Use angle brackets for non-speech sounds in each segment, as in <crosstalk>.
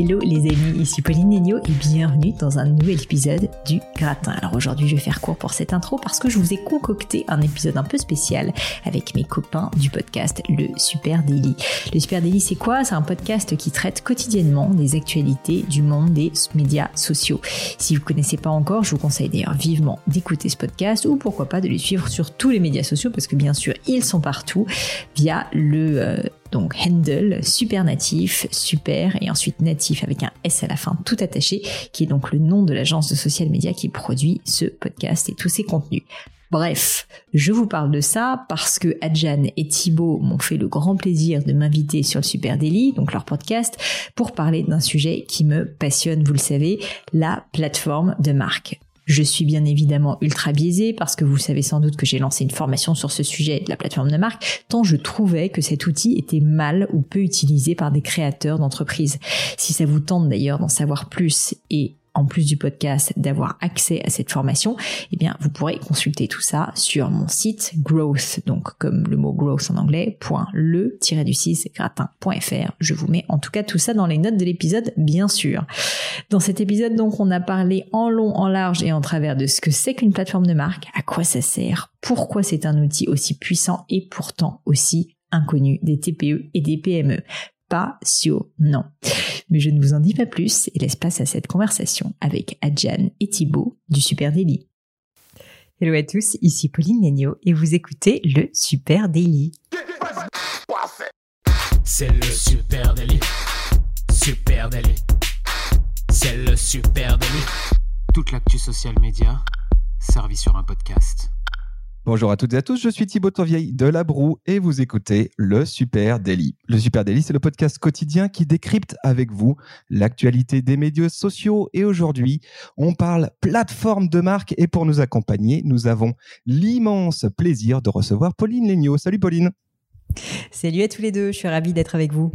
Hello les amis, ici Pauline Negno et bienvenue dans un nouvel épisode du Gratin. Alors aujourd'hui je vais faire court pour cette intro parce que je vous ai concocté un épisode un peu spécial avec mes copains du podcast Le Super Daily. Le Super Daily c'est quoi? C'est un podcast qui traite quotidiennement des actualités du monde des médias sociaux. Si vous ne connaissez pas encore, je vous conseille d'ailleurs vivement d'écouter ce podcast ou pourquoi pas de les suivre sur tous les médias sociaux parce que bien sûr ils sont partout via le euh, donc handle super natif, super et ensuite natif avec un S à la fin tout attaché, qui est donc le nom de l'agence de social media qui produit ce podcast et tous ses contenus. Bref, je vous parle de ça parce que Adjan et Thibaut m'ont fait le grand plaisir de m'inviter sur le Super Daily, donc leur podcast, pour parler d'un sujet qui me passionne, vous le savez, la plateforme de marque. Je suis bien évidemment ultra biaisée parce que vous savez sans doute que j'ai lancé une formation sur ce sujet de la plateforme de marque, tant je trouvais que cet outil était mal ou peu utilisé par des créateurs d'entreprises. Si ça vous tente d'ailleurs d'en savoir plus et en plus du podcast, d'avoir accès à cette formation, eh bien, vous pourrez consulter tout ça sur mon site growth, donc comme le mot growth en anglais, .le-du6 gratin.fr. Je vous mets en tout cas tout ça dans les notes de l'épisode, bien sûr. Dans cet épisode, donc, on a parlé en long, en large et en travers de ce que c'est qu'une plateforme de marque, à quoi ça sert, pourquoi c'est un outil aussi puissant et pourtant aussi inconnu des TPE et des PME passionnant. Mais je ne vous en dis pas plus et laisse place à cette conversation avec Adjan et Thibaut du Super Daily. Hello à tous, ici Pauline Negno et vous écoutez le Super Daily. C'est le Super Daily. Super Daily. C'est le Super Daily. Toute l'actu social média servie sur un podcast. Bonjour à toutes et à tous, je suis Thibaut Tourvieille de La Broue et vous écoutez le Super Daily. Le Super Daily, c'est le podcast quotidien qui décrypte avec vous l'actualité des médias sociaux et aujourd'hui, on parle plateforme de marque et pour nous accompagner, nous avons l'immense plaisir de recevoir Pauline Legnaud. Salut Pauline. Salut à tous les deux, je suis ravie d'être avec vous.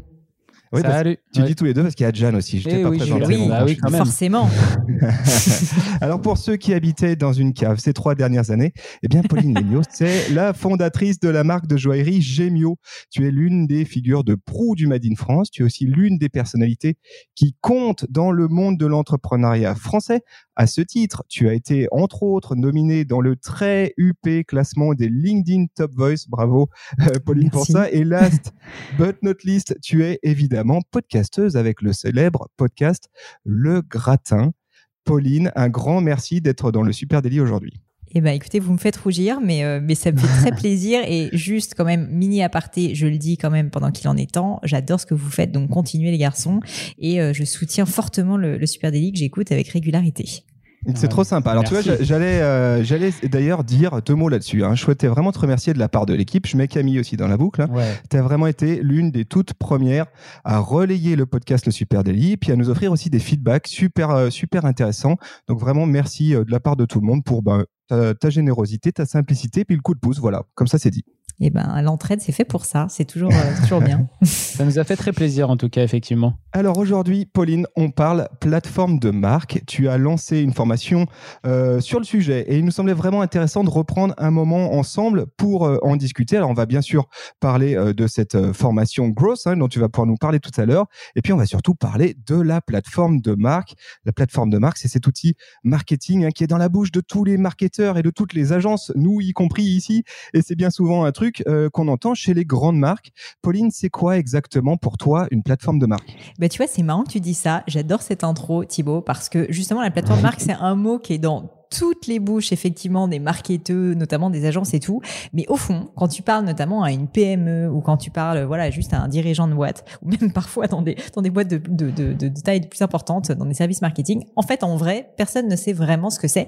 Oui, Salut. Tu dis tous les deux parce qu'il y a Jeanne aussi. Je t'ai Eh pas oui, présenté. Oui, Bah oui, quand même. forcément. <laughs> Alors pour ceux qui habitaient dans une cave ces trois dernières années, eh bien Pauline Legnaud, <laughs> c'est la fondatrice de la marque de joaillerie Gemio. Tu es l'une des figures de proue du Made in France. Tu es aussi l'une des personnalités qui comptent dans le monde de l'entrepreneuriat français. À ce titre, tu as été entre autres nominée dans le très UP classement des LinkedIn Top Voice. Bravo euh, Pauline pour ça. Et last but not least, tu es évidemment podcasteuse avec le célèbre podcast Le Gratin. Pauline, un grand merci d'être dans le Super Délit aujourd'hui. Eh ben, écoutez, vous me faites rougir, mais, euh, mais ça me fait très <laughs> plaisir. Et juste, quand même, mini aparté, je le dis quand même pendant qu'il en est temps, j'adore ce que vous faites, donc continuez les garçons. Et euh, je soutiens fortement le, le Super Daily que j'écoute avec régularité. C'est trop sympa. Alors, tu vois, j'allais, euh, j'allais d'ailleurs dire deux mots là-dessus. hein. Je souhaitais vraiment te remercier de la part de l'équipe. Je mets Camille aussi dans la boucle. hein. Ouais. Tu as vraiment été l'une des toutes premières à relayer le podcast Le Super Daily, puis à nous offrir aussi des feedbacks super, euh, super intéressants. Donc, vraiment, merci euh, de la part de tout le monde pour ben, ta, ta générosité, ta simplicité, puis le coup de pouce. Voilà, comme ça, c'est dit. Et ben l'entraide, c'est fait pour ça. C'est toujours, euh, toujours bien. <laughs> <laughs> ça nous a fait très plaisir en tout cas, effectivement. Alors aujourd'hui, Pauline, on parle plateforme de marque. Tu as lancé une formation euh, sur le sujet et il nous semblait vraiment intéressant de reprendre un moment ensemble pour euh, en discuter. Alors on va bien sûr parler de cette formation Growth hein, dont tu vas pouvoir nous parler tout à l'heure. Et puis on va surtout parler de la plateforme de marque. La plateforme de marque, c'est cet outil marketing hein, qui est dans la bouche de tous les marketeurs et de toutes les agences, nous y compris ici. Et c'est bien souvent un truc euh, qu'on entend chez les grandes marques. Pauline, c'est quoi exactement pour toi une plateforme de marque? Bah, Tu vois, c'est marrant que tu dis ça. J'adore cette intro, Thibaut, parce que justement, la plateforme de marque, c'est un mot qui est dans toutes les bouches effectivement des marketeurs, notamment des agences et tout. Mais au fond, quand tu parles notamment à une PME ou quand tu parles voilà juste à un dirigeant de boîte ou même <laughs> parfois dans des dans des boîtes de de, de, de, taille plus importante, dans des services marketing, en fait en vrai personne ne sait vraiment ce que c'est.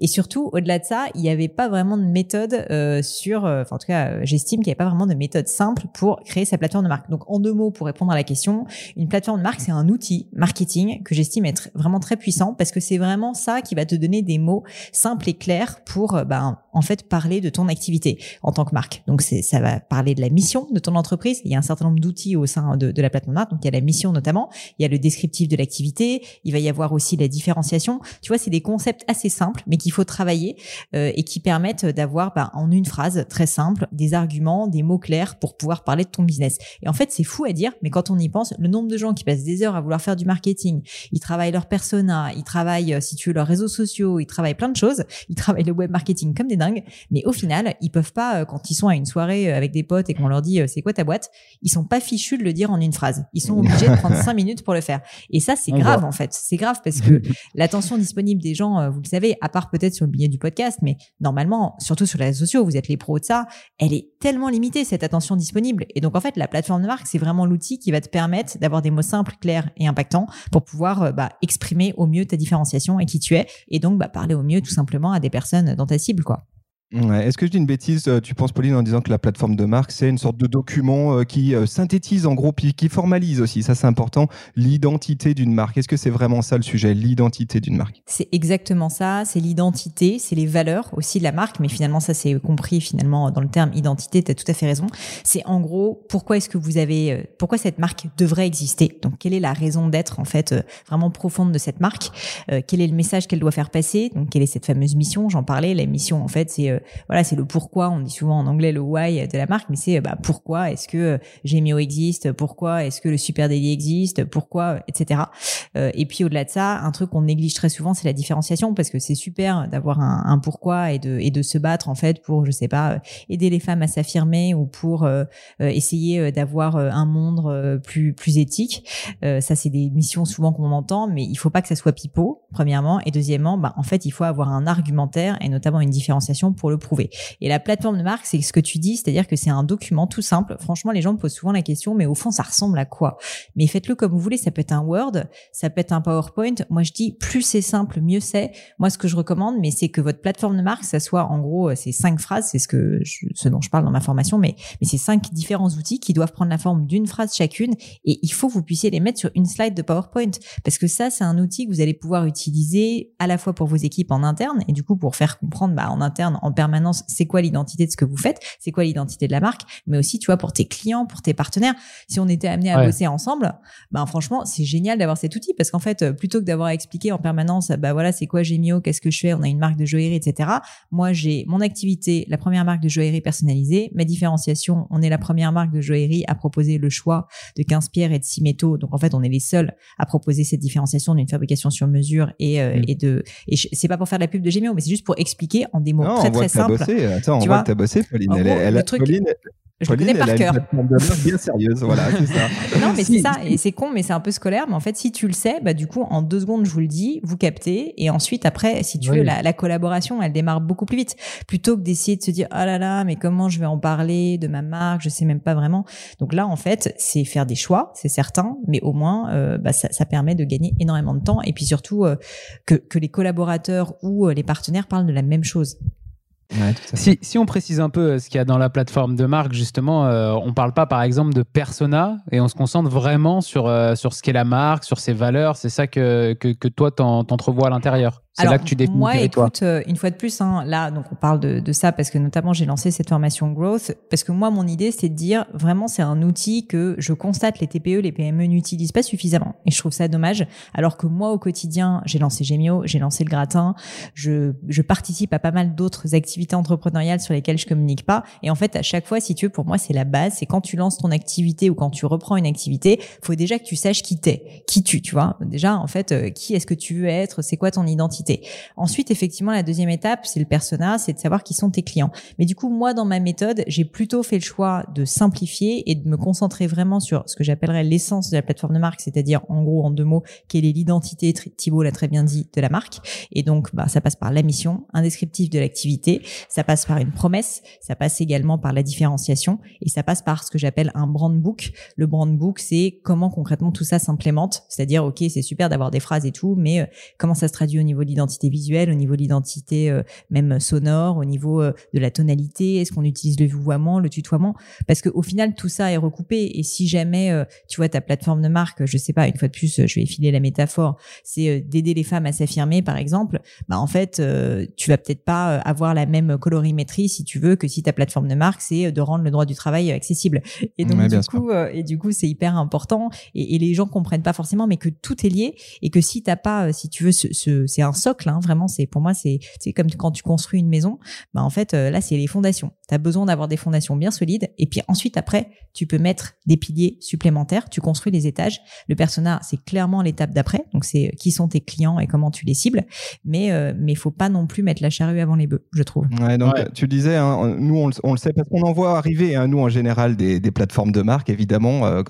Et surtout au-delà de ça, il n'y avait pas vraiment de méthode euh, sur, euh, enfin en tout cas euh, j'estime qu'il n'y avait pas vraiment de méthode simple pour créer sa plateforme de marque. Donc en deux mots pour répondre à la question, une plateforme de marque c'est un outil marketing que j'estime être vraiment très puissant parce que c'est vraiment ça qui va te donner des mots simple et clair pour euh, ben, en fait parler de ton activité en tant que marque. Donc ça va parler de la mission de ton entreprise. Il y a un certain nombre d'outils au sein de, de la plateforme marque. Donc il y a la mission notamment, il y a le descriptif de l'activité, il va y avoir aussi la différenciation. Tu vois, c'est des concepts assez simples mais qu'il faut travailler euh, et qui permettent d'avoir ben, en une phrase très simple des arguments, des mots clairs pour pouvoir parler de ton business. Et en fait, c'est fou à dire, mais quand on y pense, le nombre de gens qui passent des heures à vouloir faire du marketing, ils travaillent leur persona, ils travaillent euh, si tu veux leurs réseaux sociaux, ils travaillent plein de choses. Ils travaillent le web marketing comme des dingues, mais au final, ils peuvent pas euh, quand ils sont à une soirée euh, avec des potes et qu'on leur dit euh, c'est quoi ta boîte, ils sont pas fichus de le dire en une phrase. Ils sont <laughs> obligés de prendre cinq minutes pour le faire. Et ça, c'est grave en fait. C'est grave parce que <laughs> l'attention disponible des gens, vous le savez, à part peut-être sur le billet du podcast, mais normalement, surtout sur les réseaux sociaux, vous êtes les pros de ça, elle est tellement limitée cette attention disponible. Et donc en fait, la plateforme de marque, c'est vraiment l'outil qui va te permettre d'avoir des mots simples, clairs et impactants pour pouvoir bah, exprimer au mieux ta différenciation et qui tu es, et donc bah, parler au mieux tout simplement à des personnes dans ta cible, quoi. Est-ce que je dis une bêtise, euh, tu penses Pauline, en disant que la plateforme de marque, c'est une sorte de document euh, qui euh, synthétise en gros, puis qui formalise aussi, ça c'est important, l'identité d'une marque. Est-ce que c'est vraiment ça le sujet, l'identité d'une marque? C'est exactement ça, c'est l'identité, c'est les valeurs aussi de la marque, mais finalement ça c'est compris finalement dans le terme identité, tu as tout à fait raison. C'est en gros pourquoi est-ce que vous avez, pourquoi cette marque devrait exister? Donc quelle est la raison d'être en fait vraiment profonde de cette marque? Quel est le message qu'elle doit faire passer? Donc quelle est cette fameuse mission? J'en parlais, la mission en fait c'est voilà, c'est le pourquoi. On dit souvent en anglais le why de la marque, mais c'est bah, pourquoi est-ce que euh, Gemio existe, pourquoi est-ce que le Super Daily existe, pourquoi, etc. Euh, et puis au-delà de ça, un truc qu'on néglige très souvent, c'est la différenciation, parce que c'est super d'avoir un, un, pourquoi et de et de se battre en fait pour, je sais pas, aider les femmes à s'affirmer ou pour euh, essayer d'avoir un monde plus plus éthique. ça, c'est des missions souvent qu'on entend, mais il faut pas que ça soit pipeau, premièrement, et deuxièmement, bah, en fait, il faut avoir un argumentaire et notamment une différenciation pour le prouver. Et la plateforme de marque, c'est ce que tu dis, c'est-à-dire que c'est un document tout simple. Franchement, les gens me posent souvent la question, mais au fond, ça ressemble à quoi? Mais faites-le comme vous voulez. Ça peut être un Word, ça peut être un PowerPoint. Moi, je dis plus c'est simple, mieux c'est. Moi, ce que je recommande, mais c'est que votre plateforme de marque, ça soit en gros euh, ces cinq phrases. C'est ce que ce dont je parle dans ma formation, mais mais c'est cinq différents outils qui doivent prendre la forme d'une phrase chacune. Et il faut que vous puissiez les mettre sur une slide de PowerPoint parce que ça, c'est un outil que vous allez pouvoir utiliser à la fois pour vos équipes en interne et du coup pour faire comprendre bah, en interne en permanence c'est quoi l'identité de ce que vous faites, c'est quoi l'identité de la marque, mais aussi tu vois pour tes clients, pour tes partenaires. Si on était amené à bosser ensemble, ben franchement c'est génial d'avoir cet outil parce qu'en fait euh, plutôt que d'avoir à expliquer en permanence, bah voilà c'est quoi Gemio, qu'est-ce que je fais, on a une marque de joaillerie, etc. Moi j'ai mon activité, la première marque de joaillerie personnalisée, ma différenciation, on est la première marque de joaillerie à proposer le choix de 15 pierres et de 6 métaux. Donc en fait on est les seuls à proposer cette différenciation d'une fabrication sur mesure et, euh, mm. et de et c'est pas pour faire de la pub de Gemio, mais c'est juste pour expliquer en des mots très très simples bossé. Attends, on voit que tu as bossé, Pauline. elle, elle, le truc... Pauline, je Pauline, connais par cœur. bien sérieuse, voilà, c'est ça. <laughs> non, mais c'est ça, et c'est con, mais c'est un peu scolaire. Mais en fait, si tu le sais, bah du coup, en deux secondes, je vous le dis, vous captez, et ensuite, après, si tu veux, la, la, collaboration, elle démarre beaucoup plus vite, plutôt que d'essayer de se dire, ah là là, mais comment je vais en parler de ma marque, je sais même pas vraiment. Donc là, en fait, c'est faire des choix, c'est certain, mais au moins, euh, bah, ça, ça, permet de gagner énormément de temps, et puis surtout euh, que, que les collaborateurs ou euh, les partenaires parlent de la même chose si, si, on précise un peu euh, ce qu'il y a dans la plateforme de marque, justement, euh, on ne parle pas par exemple de persona et on se concentre vraiment sur, euh, sur ce qu'est la marque, sur ses valeurs. C'est ça que, que, que toi, t'entrevois à l'intérieur. C'est là que tu définis moi, écoute, euh, une fois de plus, hein, là, donc on parle de, de ça parce que notamment j'ai lancé cette formation Growth parce que moi, mon idée, c'est de dire vraiment, c'est un outil que je constate les TPE, les PME n'utilisent pas suffisamment et je trouve ça dommage. Alors que moi, au quotidien, j'ai lancé Gemio, j'ai lancé le gratin, je, je participe à pas mal d'autres activités entrepreneuriales sur lesquelles je communique pas. Et en fait, à chaque fois, si tu veux, pour moi, c'est la base. C'est quand tu lances ton activité ou quand tu reprends une activité, faut déjà que tu saches qui t'es, qui tu, tu vois. Déjà, en fait, euh, qui est-ce que tu veux être, c'est quoi ton identité. Ensuite, effectivement, la deuxième étape, c'est le persona, c'est de savoir qui sont tes clients. Mais du coup, moi, dans ma méthode, j'ai plutôt fait le choix de simplifier et de me concentrer vraiment sur ce que j'appellerais l'essence de la plateforme de marque, c'est-à-dire, en gros, en deux mots, quelle est l'identité, Thibault l'a très bien dit, de la marque. Et donc, bah, ça passe par la mission, un descriptif de l'activité, ça passe par une promesse, ça passe également par la différenciation et ça passe par ce que j'appelle un brand book. Le brand book, c'est comment concrètement tout ça s'implémente, c'est-à-dire, OK, c'est super d'avoir des phrases et tout, mais euh, comment ça se traduit au niveau de l'identité visuelle, au niveau de l'identité euh, même sonore, au niveau euh, de la tonalité, est-ce qu'on utilise le vouvoiement, le tutoiement? Parce qu'au final, tout ça est recoupé. Et si jamais, euh, tu vois, ta plateforme de marque, je sais pas, une fois de plus, je vais filer la métaphore, c'est d'aider les femmes à s'affirmer, par exemple, bah en fait, tu vas peut-être pas avoir la même colorimétrie, si tu veux, que si ta plateforme de marque, c'est de rendre le droit du travail accessible. Et donc, du coup, et du coup, c'est hyper important. Et, et, les gens comprennent pas forcément, mais que tout est lié et que si t'as pas, si tu veux, ce, ce c'est un socle, hein, vraiment. C'est pour moi, c'est c'est comme quand tu construis une maison. Bah en fait, là, c'est les fondations. Tu as besoin d'avoir des fondations bien solides, et puis ensuite, après, tu peux mettre des piliers supplémentaires. Tu construis les étages. Le persona, c'est clairement l'étape d'après. Donc, c'est qui sont tes clients et comment tu les cibles. Mais euh, mais faut pas non plus mettre la charrue avant les bœufs, je trouve. Ouais, donc tu disais, hein, nous on le, on le, sait parce qu'on en voit arriver, hein, nous en général des, des, plateformes de marque, évidemment. Euh,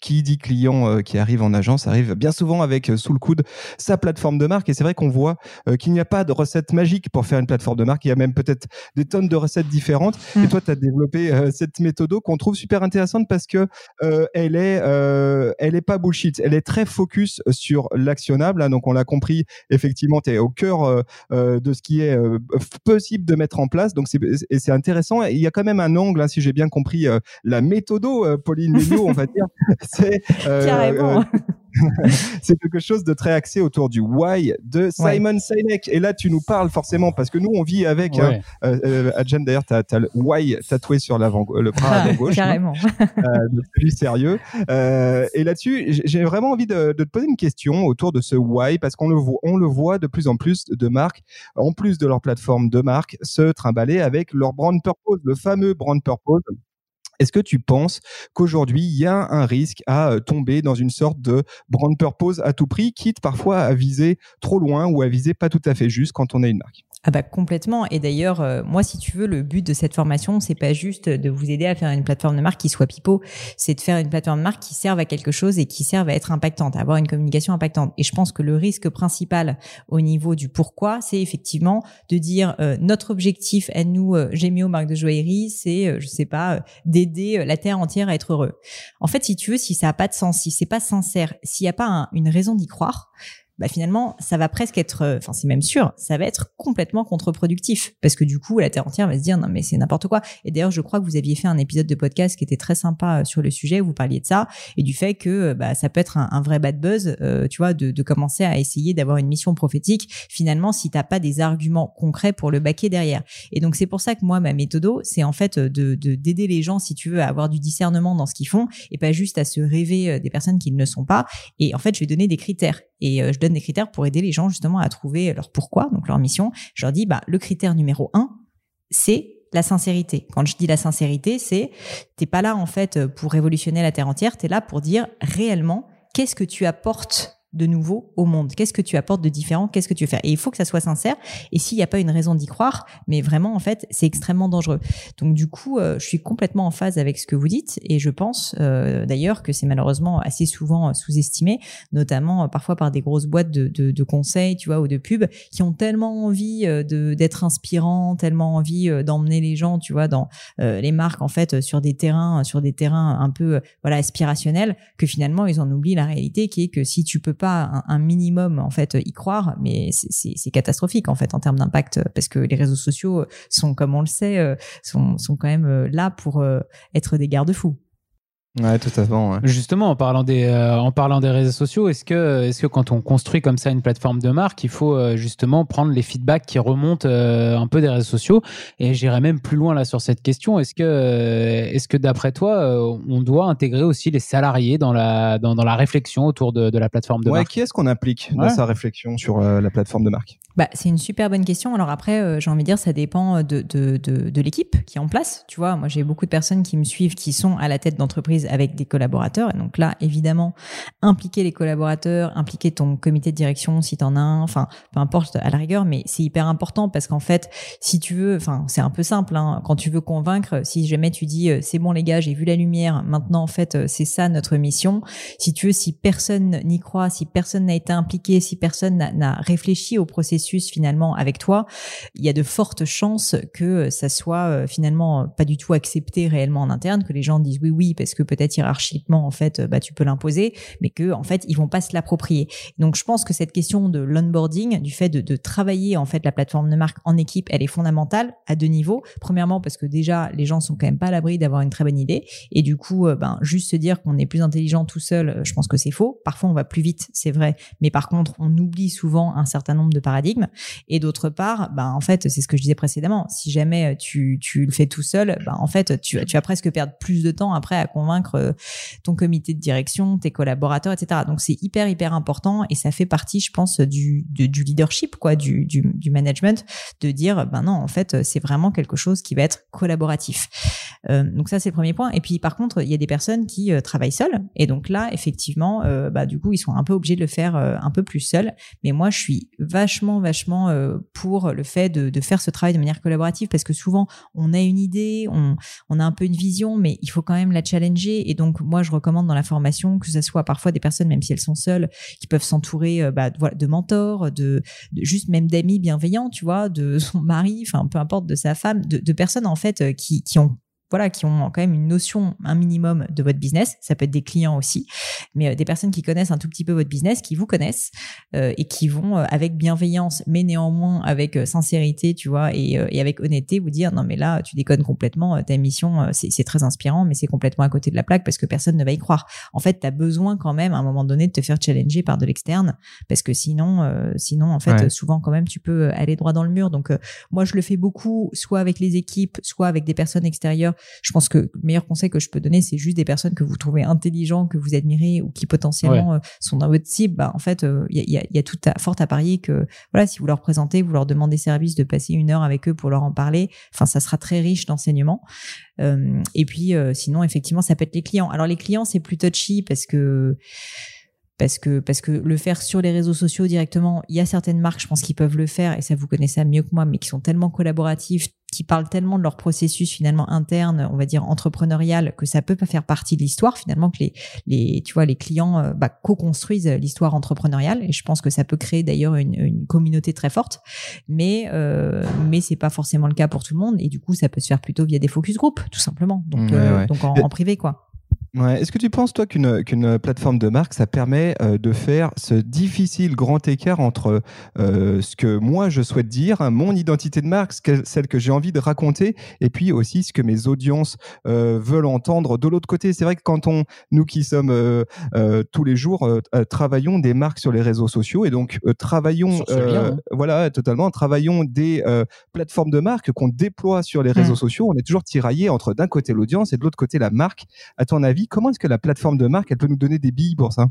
qui dit client euh, qui arrive en agence arrive bien souvent avec sous le coude sa plateforme de marque. Et c'est vrai qu'on voit qu'il n'y a pas de recette magique pour faire une plateforme de marque. Il y a même peut-être des tonnes de recettes différentes. Mmh. Et toi, tu as développé euh, cette méthode qu'on trouve super intéressante parce que euh, elle est, euh, elle est pas bullshit. Elle est très focus sur l'actionnable. Hein. donc, on l'a compris. Effectivement, tu es au cœur de ce qui est possible de mettre en place. Donc, c'est et c'est intéressant. il y a quand même un angle, hein, si j'ai bien compris, la méthodo, Pauline Léo, on va dire. <laughs> C'est carrément. <laughs> c'est quelque chose de très axé autour du why de Simon ouais. Sinek. Et là, tu nous parles forcément parce que nous, on vit avec. Ouais. Hein, euh, Adjan, d'ailleurs, tu as, le why tatoué sur le bras avant gauche. Carrément. Hein, euh, celui sérieux. Euh, et là-dessus, j'ai vraiment envie de, de, te poser une question autour de ce why parce qu'on le voit, on le voit de plus en plus de marques, en plus de leur plateforme de marque, se trimballer avec leur brand purpose, le fameux brand purpose. Est-ce que tu penses qu'aujourd'hui, il y a un risque à tomber dans une sorte de brand purpose à tout prix, quitte parfois à viser trop loin ou à viser pas tout à fait juste quand on est une marque? Ah bah complètement. Et d'ailleurs, euh, moi, si tu veux, le but de cette formation, c'est pas juste de vous aider à faire une plateforme de marque qui soit pipeau, c'est de faire une plateforme de marque qui serve à quelque chose et qui serve à être impactante, à avoir une communication impactante. Et je pense que le risque principal au niveau du pourquoi, c'est effectivement de dire euh, notre objectif à nous, euh, Gémio, marque de joaillerie, c'est, euh, je sais pas, d'aider la terre entière à être heureux. En fait, si tu veux, si ça a pas de sens, si c'est pas sincère, s'il n'y a pas un, une raison d'y croire, bah finalement, ça va presque être, enfin c'est même sûr, ça va être complètement contre-productif parce que du coup, la terre entière va se dire non mais c'est n'importe quoi. Et d'ailleurs, je crois que vous aviez fait un épisode de podcast qui était très sympa sur le sujet, où vous parliez de ça et du fait que bah, ça peut être un, vrai bad buzz, euh, tu vois, de, de, commencer à essayer d'avoir une mission prophétique. Finalement, si t'as pas des arguments concrets pour le baquer derrière. Et donc c'est pour ça que moi, ma méthode, c'est en fait de d'aider les gens, si tu veux, à avoir du discernement dans ce qu'ils font et pas juste à se rêver des personnes qui ne sont pas. Et en fait, je vais donner des critères et euh, je donne des critères pour aider les gens justement à trouver leur pourquoi, donc leur mission. Je leur dis, bah, le critère numéro un, c'est la sincérité. Quand je dis la sincérité, c'est t'es pas là en fait pour révolutionner la terre entière, t'es là pour dire réellement qu'est-ce que tu apportes de nouveau au monde Qu'est-ce que tu apportes de différent? Qu'est-ce que tu veux faire? Et il faut que ça soit sincère. Et s'il n'y a pas une raison d'y croire, mais vraiment, en fait, c'est extrêmement dangereux. Donc, du coup, euh, je suis complètement en phase avec ce que vous dites. Et je pense euh, d'ailleurs que c'est malheureusement assez souvent sous-estimé, notamment euh, parfois par des grosses boîtes de, de, conseils, tu vois, ou de pubs, qui ont tellement envie d'être inspirants, tellement envie d'emmener les gens, tu vois, dans les marques, en fait, sur des terrains, sur des terrains un peu, voilà, aspirationnels, que finalement, ils en oublient la réalité, qui est que si tu peux pas un, minimum en fait y croire, mais c'est catastrophique en fait en termes d'impact parce que les réseaux sociaux sont, comme on le sait, sont, sont quand même là pour être des garde-fous. Ouais, tout à fait. Justement, en parlant des, euh, en parlant des réseaux sociaux, est-ce que, est-ce que quand on construit comme ça une plateforme de marque, il faut euh, justement prendre les feedbacks qui remontent euh, un peu des réseaux sociaux? Et j'irai même plus loin là sur cette question. Est-ce que, est-ce que d'après toi, on doit intégrer aussi les salariés dans la, dans, dans la réflexion autour de, de, la plateforme de ouais, marque? Qui est-ce qu'on implique dans sa réflexion sur la plateforme de marque? Bah, c'est une super bonne question. Alors après, j'ai envie de dire, ça dépend de, de, de, de l'équipe qui est en place. Tu vois, moi j'ai beaucoup de personnes qui me suivent, qui sont à la tête avec des collaborateurs. Et donc là, évidemment, impliquer les collaborateurs, impliquer ton comité de direction si tu en as un, enfin, peu importe à la rigueur, mais c'est hyper important parce qu'en fait, si tu veux, enfin, c'est un peu simple, hein, quand tu veux convaincre, si jamais tu dis, euh, c'est bon les gars, j'ai vu la lumière, maintenant en fait, euh, c'est ça notre mission. Si tu veux, si personne n'y croit, si personne n'a été impliqué, si personne n'a réfléchi au processus finalement avec toi, il y a de fortes chances que ça soit euh, finalement pas du tout accepté réellement en interne, que les gens disent oui, oui, parce que peut-être hiérarchiquement en fait bah tu peux l'imposer mais que en fait ils vont pas se l'approprier. Donc je pense que cette question de l'onboarding du fait de, travailler en fait la plateforme de marque en équipe elle est fondamentale à deux niveaux. Premièrement parce que déjà les gens sont quand même pas à l'abri d'avoir une très bonne idée. Et du coup euh, ben juste se dire qu'on est plus intelligent tout seul euh, je pense que c'est faux. Parfois on va plus vite c'est vrai. Mais par contre on oublie souvent un certain nombre de paradigmes. Et d'autre part ben en fait c'est ce que je disais précédemment. Si jamais euh, tu, tu le fais tout seul ben en fait tu, tu vas presque perdre plus de temps après à convaincre ton comité de direction, tes collaborateurs, etc. Donc c'est hyper hyper important et ça fait partie, je pense, du, du leadership, quoi, du, du, management, de dire, ben non, en fait, c'est vraiment quelque chose qui va être collaboratif. Euh, donc ça c'est le premier point. Et puis par contre, il y a des personnes qui euh, travaillent seules et donc là, effectivement, euh, bah du coup, ils sont un peu obligés de le faire euh, un peu plus seuls. Mais moi, je suis vachement vachement euh, pour le fait de, de faire ce travail de manière collaborative parce que souvent on a une idée, on, on a un peu une vision, mais il faut quand même la challenger et donc moi, je recommande dans la formation que ce soit parfois des personnes, même si elles sont seules, qui peuvent s'entourer euh, bah, de, mentors, de, juste même d'amis bienveillants, tu vois, de <laughs> son mari, enfin peu importe, de sa femme, de, personnes en fait euh, qui ont voilà, qui ont quand même une notion, un minimum de votre business. Ça peut être des clients aussi, mais euh, des personnes qui connaissent un tout petit peu votre business, qui vous connaissent euh, et qui vont euh, avec bienveillance, mais néanmoins avec sincérité, tu vois, et, et, avec honnêteté, vous dire non mais là tu déconnes complètement. Ta mission, c'est très inspirant, mais c'est complètement à côté de la plaque parce que personne ne va y croire. En fait, tu as besoin quand même à un moment donné de te faire challenger par de l'externe parce que sinon, sinon en fait, souvent quand même tu peux aller droit dans le mur. Donc moi je le fais beaucoup, soit avec les équipes, soit avec des personnes extérieures je pense que le meilleur conseil que je peux donner, c'est juste des personnes que vous trouvez intelligents, que vous admirez ou qui potentiellement euh, sont dans votre cible. Bah, en fait, il euh, y, a, y, a, tout à, fort à parier que voilà, si vous leur présentez, vous leur demandez service de passer une heure avec eux pour leur en parler, enfin, ça sera très riche d'enseignements. Euh, et puis, sinon, effectivement, ça peut être les clients. Alors, les clients, c'est plus touchy parce que parce que parce que le faire sur les réseaux sociaux directement, il y a certaines marques, je pense, qui peuvent le faire et ça vous connaissez ça mieux que moi, mais qui sont tellement collaboratifs, qui parlent tellement de leur processus finalement interne, on va dire entrepreneurial, que ça peut pas faire partie de l'histoire finalement que les les tu vois les clients euh, bah, co-construisent l'histoire entrepreneuriale. Et je pense que ça peut créer d'ailleurs une, une communauté très forte, mais euh, mais c'est pas forcément le cas pour tout le monde. Et du coup ça peut se faire plutôt via des focus group tout simplement, donc euh, donc en, en privé quoi. Ouais. Est-ce que tu penses, toi, qu'une qu'une plateforme de marque, ça permet euh, de faire ce difficile grand écart entre euh, ce que moi je souhaite dire, hein, mon identité de marque, celle que j'ai envie de raconter, et puis aussi ce que mes audiences euh, veulent entendre de l'autre côté? C'est vrai que quand on, nous qui sommes tous les jours, travaillons des marques sur les réseaux sociaux, et donc travaillons, hein. voilà, totalement, travaillons des plateformes de marque qu'on déploie sur les réseaux mmh. sociaux, on est toujours tiraillé entre d'un côté l'audience et de l'autre côté la marque. À ton avis, Comment est-ce que la plateforme de marque, elle peut nous donner des billes pour ça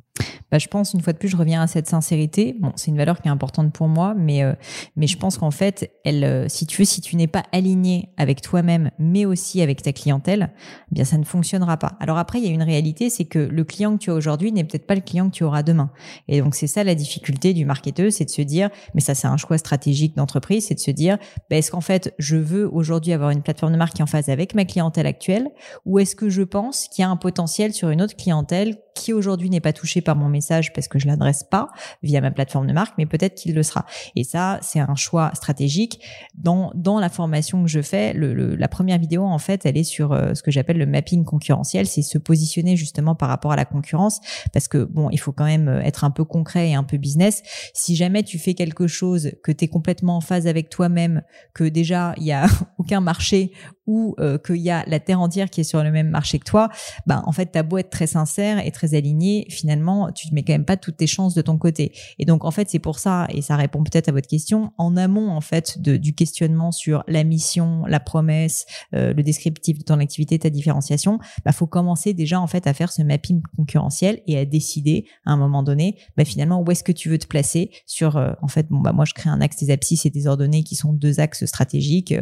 bah, Je pense, une fois de plus, je reviens à cette sincérité. Bon, c'est une valeur qui est importante pour moi, mais, euh, mais je pense qu'en fait, elle, euh, si tu veux, si tu n'es pas aligné avec toi-même, mais aussi avec ta clientèle, eh bien, ça ne fonctionnera pas. Alors après, il y a une réalité, c'est que le client que tu as aujourd'hui n'est peut-être pas le client que tu auras demain. Et donc, c'est ça la difficulté du marketeur, c'est de se dire, mais ça, c'est un choix stratégique d'entreprise, c'est de se dire, bah, est-ce qu'en fait, je veux aujourd'hui avoir une plateforme de marque qui est en phase avec ma clientèle actuelle, ou est-ce que je pense qu'il y a un potentiel sur une autre clientèle qui aujourd'hui n'est pas touché par mon message parce que je l'adresse pas via ma plateforme de marque, mais peut-être qu'il le sera. Et ça, c'est un choix stratégique. Dans, dans la formation que je fais, la première vidéo, en fait, elle est sur euh, ce que j'appelle le mapping concurrentiel, c'est se positionner justement par rapport à la concurrence, parce que bon, il faut quand même euh, être un peu concret et un peu business. Si jamais tu fais quelque chose que tu es complètement en phase avec toi-même, que déjà il y a <laughs> aucun marché ou euh, qu'il y a la terre entière qui est sur le même marché que toi, ben en fait t'as beau être très sincère et très aligné, finalement tu mets quand même pas toutes tes chances de ton côté. Et donc en fait c'est pour ça et ça répond peut-être à votre question en amont en fait du questionnement sur la mission, la promesse, euh, le descriptif de ton activité, ta différenciation, bah faut commencer déjà en fait à faire ce mapping concurrentiel et à décider à un moment donné, bah finalement où est-ce que tu veux te placer sur euh, en fait bon bah moi je crée un axe des abscisses et des ordonnées qui sont deux axes stratégiques.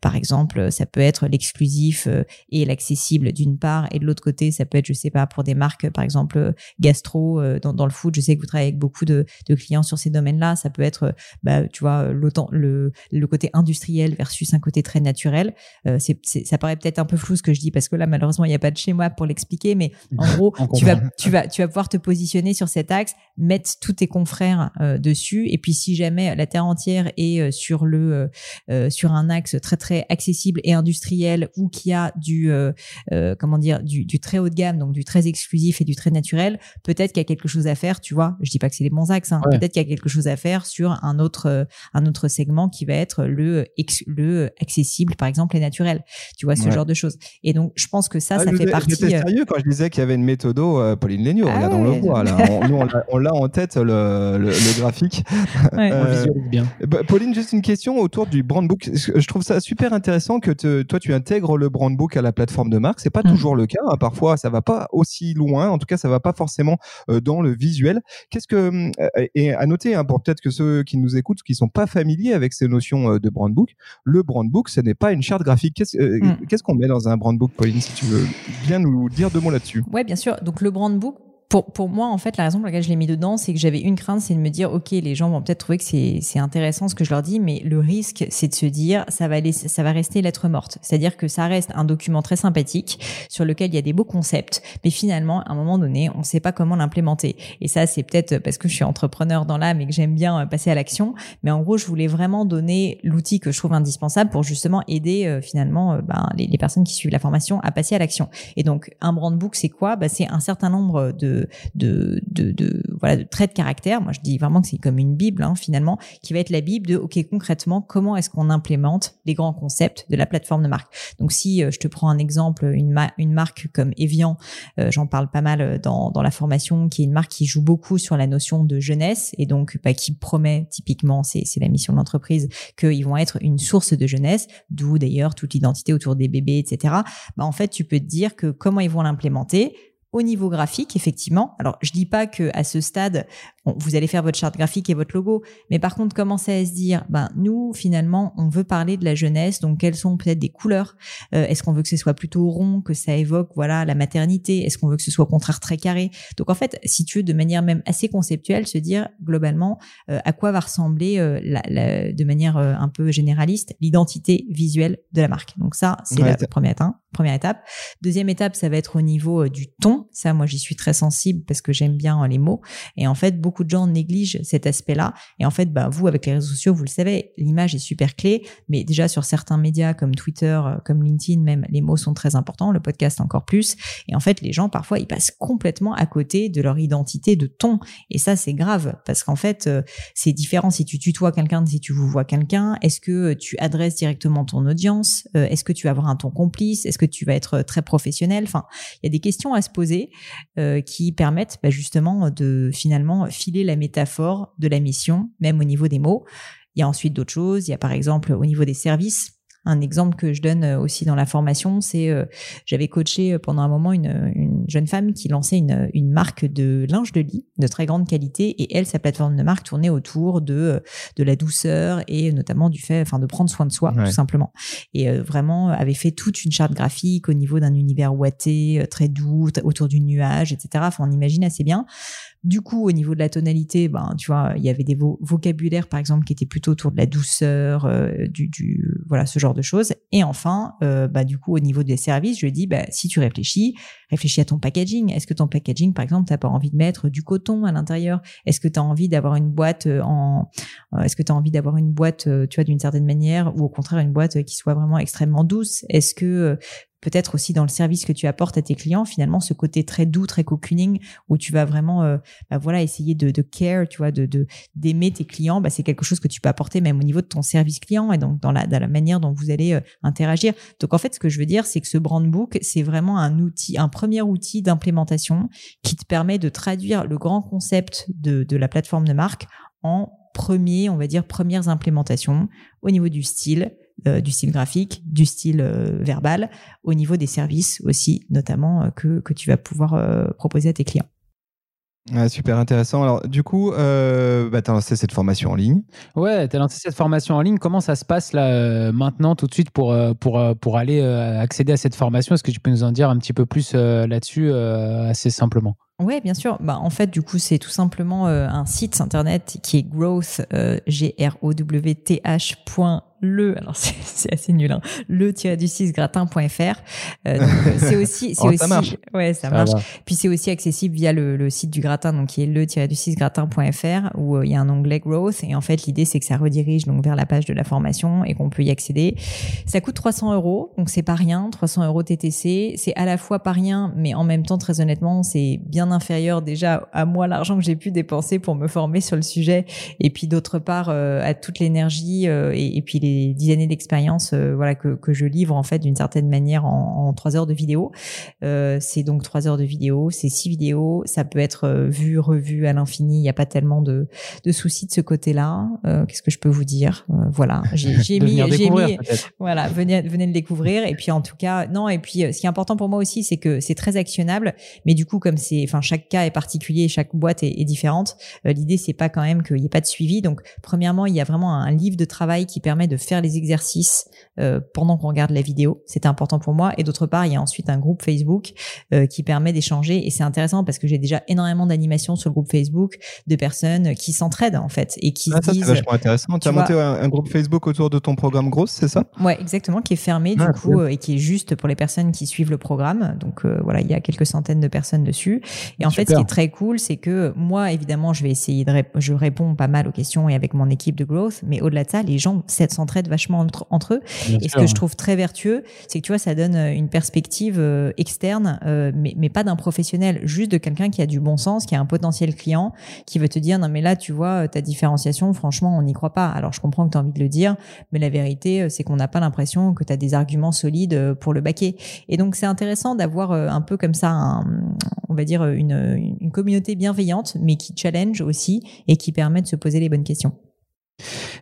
par exemple ça peut être l'exclusif euh, et l'accessible d'une part, et de l'autre côté, ça peut être, je sais pas, pour des marques, par exemple, euh, gastro, euh, dans, dans le food, je sais que vous travaillez avec beaucoup de, de clients sur ces domaines-là, ça peut être, bah, tu vois, le, le côté industriel versus un côté très naturel. c'est, ça paraît peut-être un peu flou ce que je dis, parce que là, malheureusement, il n'y a pas de schéma pour l'expliquer, mais en <laughs> gros, tu vas, tu, vas, tu vas pouvoir te positionner sur cet axe, mettre tous tes confrères dessus, et puis si jamais la terre entière est sur le, sur un axe très, très accessible et industriel, ou qui a du euh, euh, comment dire du, du, très haut de gamme, donc du très exclusif et du très naturel, peut-être qu'il y a quelque chose à faire. Tu vois, je dis pas que c'est les bons axes. Hein, Peut-être qu'il y a quelque chose à faire sur un autre euh, un autre segment qui va être le le accessible, par exemple, et naturel. Tu vois ce genre de choses. Et donc, je pense que ça, ah, ça fait partie. J'étais sérieux quand je disais qu'il y avait une méthode Pauline Léniaud. Ah regarde, on le voit là. On, nous, on l'a en tête le, le, graphique. Ouais. on visualise bien. Bah, Pauline, juste une question autour du brand book. Je trouve ça super intéressant que te, toi tu intègres le brand book à la plateforme de marque. C'est pas mm. toujours le cas. Parfois, ça va pas aussi loin. En tout cas, ça va pas forcément euh, dans le visuel. Qu'est-ce que euh, et à noter hein, pour peut-être que ceux qui nous écoutent, qui sont pas familiers avec ces notions euh, de brand book, le brand book, ce n'est pas une charte graphique. Mm. Qu'est-ce qu'on met dans un brand book, Pauline, si tu veux bien nous dire deux mots là-dessus? Ouais, bien sûr. Donc le brand book, pour, pour moi, en fait, la raison pour laquelle je l'ai mis dedans, c'est que j'avais une crainte, c'est de me dire, OK, les gens vont peut-être trouver que c'est, intéressant ce que je leur dis, mais le risque, c'est de se dire, ça va, laisser, ça va rester lettre morte. C'est-à-dire que ça reste un document très sympathique sur lequel il y a des beaux concepts, mais finalement, à un moment donné, on ne sait pas comment l'implémenter. Et ça, c'est peut-être parce que je suis entrepreneur dans l'âme et que j'aime bien euh, passer à l'action. Mais en gros, je voulais vraiment donner l'outil que je trouve indispensable pour justement aider euh, finalement euh, ben, les, les, personnes qui suivent la formation à passer à l'action. Et donc, un brand book, c'est quoi? Ben, C'est un certain nombre de de, de, de, voilà, de traits de caractère. Moi, je dis vraiment que c'est comme une Bible, hein, finalement, qui va être la Bible de, OK, concrètement, comment est-ce qu'on implémente les grands concepts de la plateforme de marque. Donc, si euh, je te prends un exemple, une, marque comme Evian, euh, j'en parle pas mal euh, dans, dans la formation, qui est une marque qui joue beaucoup sur la notion de jeunesse et donc bah, qui promet typiquement, c'est la mission de l'entreprise, qu'ils vont être une source de jeunesse, d'où d'ailleurs toute l'identité autour des bébés, etc. Bah, en fait, tu peux te dire que comment ils vont l'implémenter, au niveau graphique, effectivement. Alors, je dis pas que à ce stade, vous allez faire votre charte graphique et votre logo, mais par contre, commencer à se dire, ben nous, finalement, on veut parler de la jeunesse, donc quelles sont peut-être des couleurs? Euh, Est-ce qu'on veut que ce soit plutôt rond, que ça évoque, voilà, la maternité? Est-ce qu'on veut que ce soit au contraire très carré? Donc, en fait, si tu veux, de manière même assez conceptuelle, se dire globalement euh, à quoi va ressembler euh, la, de manière un peu généraliste l'identité visuelle de la marque. Donc ça, c'est la première étape. Première étape. Deuxième étape, ça va être au niveau du ton ça, moi, j'y suis très sensible parce que j'aime bien les mots. Et en fait, beaucoup de gens négligent cet aspect-là. Et en fait, bah, vous, avec les réseaux sociaux, vous le savez, l'image est super clé. Mais déjà, sur certains médias comme Twitter, euh, comme LinkedIn, même, les mots sont très importants. Le podcast encore plus. Et en fait, les gens, parfois, ils passent complètement à côté de leur identité de ton. Et ça, c'est grave parce qu'en fait, euh, c'est différent si tu tutoies quelqu'un si tu vous vois quelqu'un. Est-ce que tu adresses directement ton audience? Euh, Est-ce que tu vas avoir un ton complice? Que tu vas être très professionnel Enfin, il y a des questions à se poser euh, qui permettent bah, justement de finalement filer la métaphore de la mission, même au niveau des mots. Il y a ensuite d'autres choses. Il y a par exemple au niveau des services un exemple que je donne euh, aussi dans la formation, c'est euh, j'avais coaché euh, pendant un moment une, jeune femme qui lançait une, une marque de linge de lit de très grande qualité et elle, sa plateforme de marque tournait autour de de la douceur et notamment du fait, enfin, de prendre soin de soi tout simplement. Et vraiment avait fait toute une charte graphique au niveau d'un univers ouaté, très doux, autour du nuage, etc. Enfin, on imagine assez bien. Du coup, au niveau de la tonalité, ben, tu vois, il y avait des vocabulaires, par exemple, qui étaient plutôt autour de la douceur, euh, du, voilà, ce genre de choses. Et enfin, euh, bah, du coup, au niveau des services, je dis, bah, si tu réfléchis, réfléchis à ton packaging. Est-ce que ton packaging, par exemple, t'as pas envie de mettre du coton à l'intérieur? Est-ce que tu as envie d'avoir une boîte en Est-ce que tu as envie d'avoir une boîte, tu vois, d'une certaine manière, ou au contraire une boîte qui soit vraiment extrêmement douce? Est-ce que peut-être aussi dans le service que tu apportes à tes clients, finalement, ce côté très doux, très cocooning, où tu vas vraiment, euh, bah voilà, essayer de, de, care, tu vois, de d'aimer tes clients, bah c'est quelque chose que tu peux apporter même au niveau de ton service client et donc dans la, dans la manière dont vous allez euh, interagir. Donc en fait, ce que je veux dire, c'est que ce brand book, c'est vraiment un outil, un premier outil d'implémentation qui te permet de traduire le grand concept de, de la plateforme de marque en premier, on va dire, premières implémentations au niveau du style, euh, du style graphique, du style euh, verbal, au niveau des services aussi, notamment euh, que, que tu vas pouvoir proposer à tes clients. super intéressant. Alors, du coup, bah, tu as lancé cette formation en ligne. Ouais, tu as lancé cette formation en ligne. Comment ça se passe là, maintenant, tout de suite, pour, pour, pour aller accéder à cette formation? Est-ce que tu peux nous en dire un petit peu plus là-dessus, assez simplement? Oui, bien sûr. Bah, en fait, du coup, c'est tout simplement un site internet qui est growth, g r o w t h le, alors <laughs> c'est assez nul, hein, le-du-6 gratin.fr. Euh, donc euh, c'est <laughs> aussi, c'est oh, aussi, ça marche. ouais, ça, marche. Puis c'est aussi accessible via le, le, site du gratin, donc qui est le-du-6 gratin.fr où euh, il y a un onglet growth et en fait l'idée c'est que ça redirige donc vers la page de la formation et qu'on peut y accéder. Ça coûte 300 euros, donc c'est pas rien, 300 euros TTC. C'est à la fois pas rien, mais en même temps très honnêtement c'est bien inférieur déjà à moi l'argent que j'ai pu dépenser pour me former sur le sujet et puis d'autre part à toute l'énergie et, et puis les dix années d'expérience euh, voilà que, que je livre en fait d'une certaine manière en, trois heures de vidéo. Euh, c'est donc trois heures de vidéo, c'est six vidéos, ça peut être euh, vu, revu à l'infini. Il n'y a pas tellement de, de soucis de ce côté-là. Qu'est-ce que je peux vous dire? Voilà, j'ai <laughs> mis, j'ai mis, voilà, venez, venez le découvrir. Et puis en tout cas, non. Et puis ce qui est important pour moi aussi, c'est que c'est très actionnable. Mais du coup, comme c'est, enfin chaque cas est particulier, chaque boîte est, différente. L'idée c'est pas quand même qu'il n'y ait pas de suivi. Donc premièrement, il y a vraiment un livre de travail qui permet de faire les exercices euh, pendant qu'on regarde la vidéo. C'était important pour moi. Et d'autre part, il y a ensuite un groupe Facebook euh, qui permet d'échanger. Et c'est intéressant parce que j'ai déjà énormément d'animations sur le groupe Facebook de personnes qui s'entraident en fait et qui ah, ça, c'est vachement intéressant. Tu as monté un, groupe Facebook autour de ton programme Grosse, c'est ça? Ouais, exactement, qui est fermé du ah, coup euh, et qui est juste pour les personnes qui suivent le programme. Donc voilà, il y a quelques centaines de personnes dessus. Et en fait, ce qui est très cool, c'est que moi, évidemment, je vais essayer de je réponds pas mal aux questions et avec mon équipe de growth, mais au-delà de ça, les gens s'entraident vachement entre, entre eux. Et ce que je trouve très vertueux, c'est que tu vois, ça donne euh, une perspective euh, externe, euh, mais, mais pas d'un professionnel, juste de quelqu'un qui a du bon sens, qui a un potentiel client, qui veut te dire non mais là, tu vois, ta différenciation, franchement, on n'y croit pas. Alors je comprends que tu as envie de le dire, mais la vérité, c'est qu'on n'a pas l'impression que tu as des arguments solides pour le baquer. Et donc c'est intéressant d'avoir un peu comme ça, on va dire une, une communauté bienveillante, mais qui challenge aussi et qui permet de se poser les bonnes questions.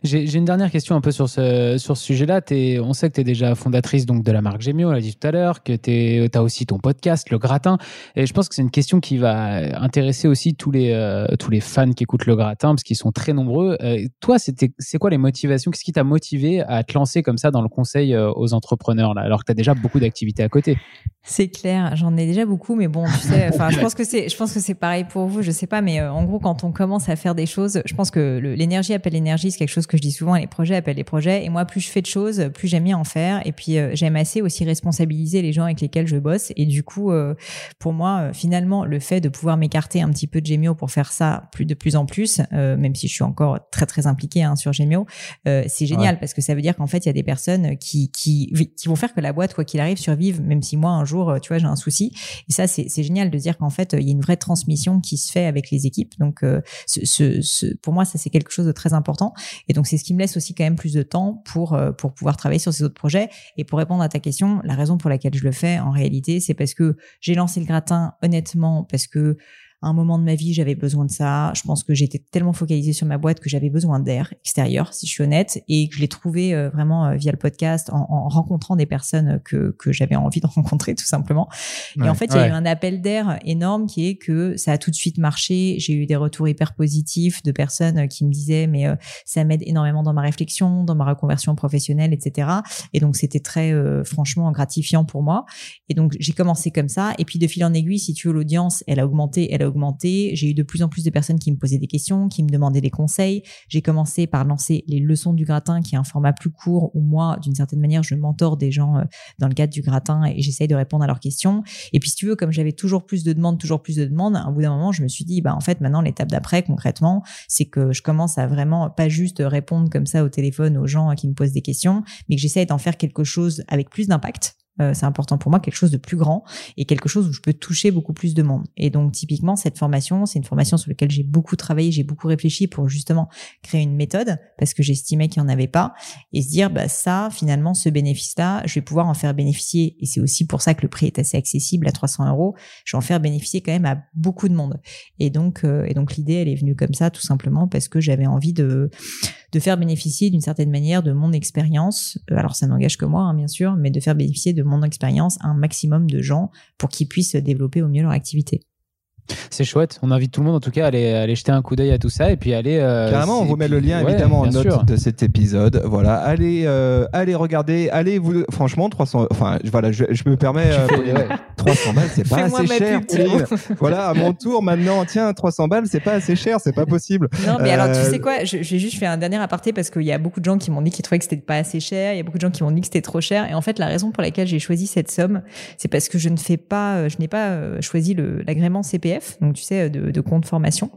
J'ai une dernière question un peu sur ce, sur ce sujet-là. On sait que tu es déjà fondatrice donc, de la marque Gemio, on l'a dit tout à l'heure, que tu as aussi ton podcast, Le Gratin. Et je pense que c'est une question qui va intéresser aussi tous les, euh, tous les fans qui écoutent Le Gratin, parce qu'ils sont très nombreux. Euh, toi, c'est quoi les motivations? Qu'est-ce qui t'a motivé à te lancer comme ça dans le conseil euh, aux entrepreneurs, là, alors que tu as déjà beaucoup d'activités à côté? C'est clair, j'en ai déjà beaucoup, mais bon, tu sais, enfin, je pense que c'est, je pense que c'est pareil pour vous, je sais pas, mais en gros, quand on commence à faire des choses, je pense que l'énergie appelle l'énergie, c'est quelque chose que je dis souvent, les projets appellent les projets. Et moi, plus je fais de choses, plus j'aime bien en faire. Et puis, euh, j'aime assez aussi responsabiliser les gens avec lesquels je bosse. Et du coup, euh, pour moi, euh, finalement, le fait de pouvoir m'écarter un petit peu de Gemio pour faire ça plus de plus en plus, même si je suis encore très très impliquée hein, sur Gemio, c'est génial parce que ça veut dire qu'en fait, il y a des personnes qui, qui qui vont faire que la boîte, quoi qu'il arrive, survive, même si moi un jour, tu vois, j'ai un souci. Et ça, c'est génial de dire qu'en fait, il y a une vraie transmission qui se fait avec les équipes. Donc, ce, ce, ce, pour moi, ça c'est quelque chose de très important. Et donc, c'est ce qui me laisse aussi quand même plus de temps pour, euh, pour pouvoir travailler sur ces autres projets. Et pour répondre à ta question, la raison pour laquelle je le fais, en réalité, c'est parce que j'ai lancé le gratin honnêtement, parce que à un moment de ma vie, j'avais besoin de ça. Je pense que j'étais tellement focalisée sur ma boîte que j'avais besoin d'air extérieur, si je suis honnête, et que je l'ai trouvé euh, vraiment euh, via le podcast en, en, rencontrant des personnes que, que j'avais envie de <laughs> rencontrer, tout simplement. et en fait, il y a eu un appel d'air énorme qui est que ça a tout de suite marché. J'ai eu des retours hyper positifs de personnes qui me disaient, mais euh, ça m'aide énormément dans ma réflexion, dans ma reconversion professionnelle, etc. Et donc, c'était très, franchement, gratifiant pour moi. Et donc, j'ai commencé comme ça. Et puis, de fil en aiguille, si tu veux, l'audience, elle a augmenté, elle a augmenté. J'ai eu de plus en plus de personnes qui me posaient des questions, qui me demandaient des conseils. J'ai commencé par lancer les leçons du gratin, qui est un format plus court où moi, d'une certaine manière, je mentor des gens euh, dans le cadre du gratin et j'essaye de répondre à leurs questions. Et puis, si tu veux, comme j'avais toujours plus de demandes, toujours plus de demandes, à un bout d'un moment, je me suis dit, bah, en fait, maintenant, l'étape d'après, concrètement, c'est que je commence à vraiment pas juste répondre comme ça au téléphone aux gens qui me posent des questions, mais que j'essaie d'en faire quelque chose avec plus d'impact euh, c'est important pour moi, quelque chose de plus grand et quelque chose où je peux toucher beaucoup plus de monde. Et donc typiquement, cette formation, c'est une formation sur laquelle j'ai beaucoup travaillé, j'ai beaucoup réfléchi pour justement créer une méthode parce que j'estimais qu'il n'y en avait pas et se dire, bah ça, finalement, ce bénéfice-là, je vais pouvoir en faire bénéficier. Et c'est aussi pour ça que le prix est assez accessible à 300 euros. Je vais en faire bénéficier quand même à beaucoup de monde. Et donc, euh, et donc l'idée, elle est venue comme ça, tout simplement parce que j'avais envie de de faire bénéficier d'une certaine manière de mon expérience. Euh, alors ça n'engage que moi, hein, bien sûr, mais de faire bénéficier de mon expérience un maximum de gens pour qu'ils puissent développer au mieux leur activité. C'est chouette. On invite tout le monde en tout cas à aller, aller jeter un coup d'œil à tout ça et puis aller. Euh, Carrément, on vous met le lien évidemment en note de cet épisode. Voilà, allez, euh, allez regarder, allez vous. Franchement, 300. Enfin, voilà, je, me permets. 300 euh, <laughs> balles, c'est pas assez cher. <laughs> voilà, à mon tour maintenant. Tiens, 300 balles, c'est pas assez cher, c'est pas possible. Non, mais alors tu sais quoi J'ai juste fait un dernier aparté parce qu'il y a beaucoup de gens qui m'ont dit qu'ils trouvaient que c'était pas assez cher. Il y a beaucoup de gens qui m'ont dit que c'était trop cher. Et en fait, la raison pour laquelle j'ai choisi cette somme, c'est parce que je ne fais pas, je n'ai pas choisi l'agrément CPF donc tu sais, de, de compte formation.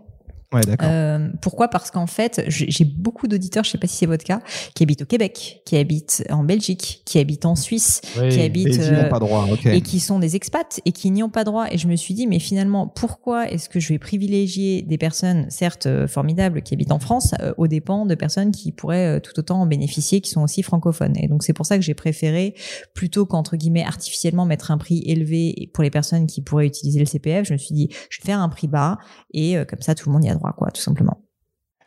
Ouais, d'accord. Euh, pourquoi? Parce qu'en fait, j'ai beaucoup d'auditeurs, je sais pas si c'est votre cas, qui habitent au Québec, qui habitent en Belgique, qui habitent en Suisse, qui habitent et, qui pas droit, et qui sont des expats et qui n'y ont pas droit. Et je me suis dit, mais finalement, pourquoi est-ce que je vais privilégier des personnes, certes euh, formidables, qui habitent en France, euh, aux dépens de personnes qui pourraient euh, tout autant en bénéficier, qui sont aussi francophones? Et donc c'est pour ça que j'ai préféré, plutôt qu'entre guillemets artificiellement mettre un prix élevé pour les personnes qui pourraient utiliser le CPF, je me suis dit, je vais faire un prix bas et comme ça tout le monde y a quoi, tout simplement.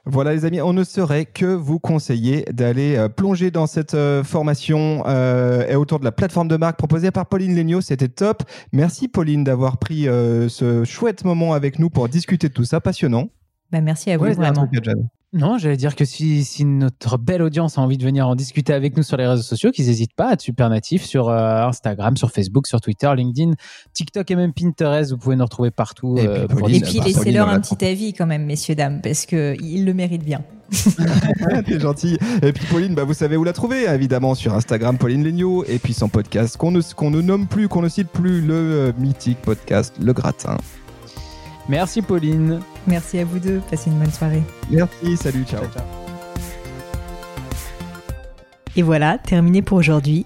Voilà les amis, on ne saurait que vous conseiller d'aller euh, plonger dans cette euh, formation euh, et autour de la plateforme de marque proposée par Pauline Legnaud. C'était top. Merci Pauline d'avoir pris ce chouette moment avec nous pour discuter de tout ça. Passionnant. Bah, merci à vous vraiment. Non, j'allais dire que si, si, notre belle audience a envie de venir en discuter avec nous sur les réseaux sociaux, qu'ils n'hésitent pas à être super natifs sur euh, Instagram, sur Facebook, sur Twitter, LinkedIn, TikTok et même Pinterest. Vous pouvez nous retrouver partout. Et puis, euh, puis laissez-leur un petit avis quand même, messieurs, dames, parce qu'ils le méritent bien. <laughs> T'es gentil. Et puis Pauline, bah, vous savez où la trouver, évidemment, sur Instagram, Pauline Legnaud, et puis son podcast qu'on ne, qu'on ne nomme plus, qu'on ne cite plus, le euh, mythique podcast Le Gratin. Merci Pauline. Merci à vous deux. Passez une bonne soirée. Merci. Salut. ciao. Et voilà, terminé pour aujourd'hui.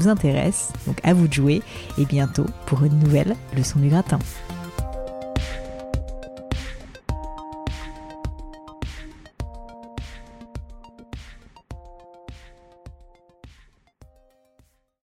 vous intéresse. Donc à vous de jouer et bientôt pour une nouvelle leçon du gratin.